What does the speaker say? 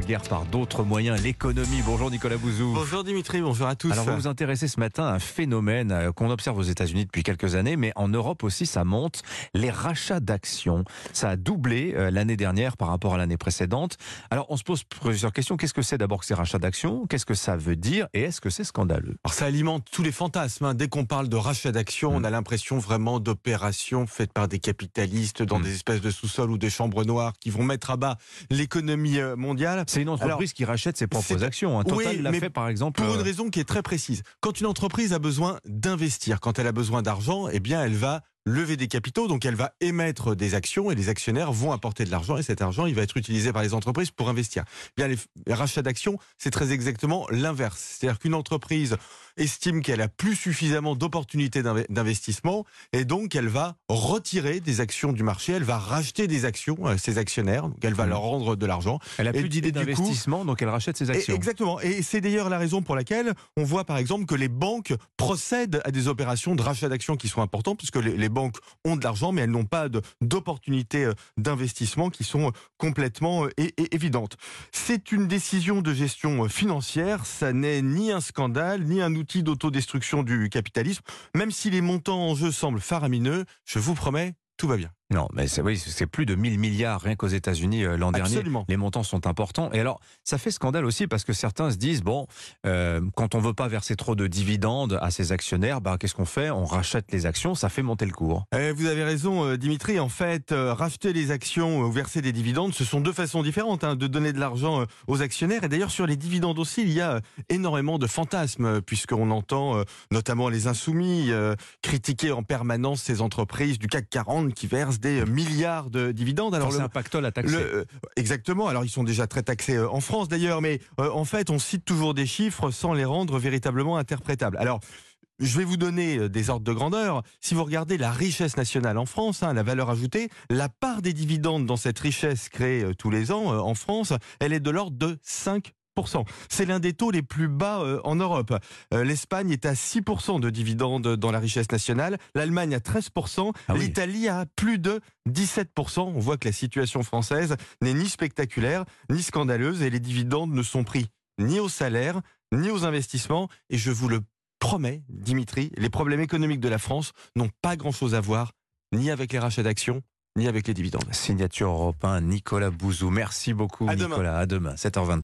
la guerre par d'autres moyens, l'économie. Bonjour Nicolas Bouzou. Bonjour Dimitri, bonjour à tous. Alors vous vous intéressez ce matin à un phénomène euh, qu'on observe aux États-Unis depuis quelques années, mais en Europe aussi ça monte, les rachats d'actions. Ça a doublé euh, l'année dernière par rapport à l'année précédente. Alors on se pose plusieurs questions. Qu'est-ce que c'est d'abord que ces rachats d'actions? Qu'est-ce que ça veut dire? Et est-ce que c'est scandaleux? Alors ça alimente tous les fantasmes. hein. Dès qu'on parle de rachat d'actions, on a l'impression vraiment d'opérations faites par des capitalistes dans Mm. des espèces de sous-sols ou des chambres noires qui vont mettre à bas l'économie euh, mondiale. C'est une entreprise Alors, qui rachète ses propres actions. Oui, Total l'a fait par exemple. Pour euh, une raison qui est très précise. Quand une entreprise a besoin d'investir, quand elle a besoin d'argent, eh bien, elle va lever des capitaux, donc elle va émettre des actions et les actionnaires vont apporter de l'argent et cet argent, il va être utilisé par les entreprises pour investir. Bien, les, rachats d'actions, c'est très exactement l'inverse. C'est-à-dire qu'une entreprise estime qu'elle a plus suffisamment d'opportunités d'inve- d'investissement et donc elle va retirer des actions du marché, elle va racheter des actions à ses actionnaires, donc elle va Mhm. leur rendre de l'argent. Elle a plus d'idées d'investissement, donc elle rachète ses Et- actions. exactement. Et c'est d'ailleurs la raison pour laquelle on voit par exemple que les banques procèdent à des opérations de rachat d'actions qui sont importantes, puisque les, les banques ont de l'argent, mais elles n'ont pas d'opportunités euh, d'investissement qui sont euh, complètement euh, évidentes. C'est une décision de gestion financière, ça n'est ni un scandale, ni un outil d'autodestruction du capitalisme. Même si les montants en jeu semblent faramineux, je vous promets, tout va bien. Non, mais c'est oui, c'est plus de 1000 milliards rien qu'aux États-Unis euh, l'an dernier. Les montants sont importants. Et alors, ça fait scandale aussi parce que certains se disent bon, euh, quand on veut pas verser trop de dividendes à ses actionnaires, bah qu'est-ce qu'on fait? On rachète les actions, ça fait monter le cours. Eh, vous avez raison, euh, Dimitri. En fait, euh, racheter les actions ou verser des dividendes, ce sont deux façons différentes hein, de donner de l'argent aux actionnaires. Et d'ailleurs, sur les dividendes aussi, il y a énormément de fantasmes, puisqu'on entend notamment les insoumis critiquer en permanence ces entreprises du CAC 40 qui versent des milliards de dividendes. Alors Alors, c'est le- un pactole à taxer. le- euh, exactement. Alors ils sont déjà très taxés euh, en France d'ailleurs, mais euh, en fait on cite toujours des chiffres sans les rendre véritablement interprétables. Alors je vais vous donner des ordres de grandeur. Si vous regardez la richesse nationale en France, hein, la valeur ajoutée, la part des dividendes dans cette richesse créée tous les ans euh, en France, elle est de l'ordre de 5 c'est l'un des taux les plus bas euh, en Europe. Euh, L'Espagne est à 6% de dividendes dans la richesse nationale, l'Allemagne à 13%, Ah oui. l'Italie à plus de 17%. On voit que la situation française n'est ni spectaculaire, ni scandaleuse, et les dividendes ne sont pris ni au salaire, ni aux investissements. Et je vous le promets, Dimitri, les problèmes économiques de la France n'ont pas grand-chose à voir ni avec les rachats d'actions, ni avec les dividendes. Signature européen Nicolas Bouzou. Merci beaucoup À demain. Nicolas. À demain, 7h23.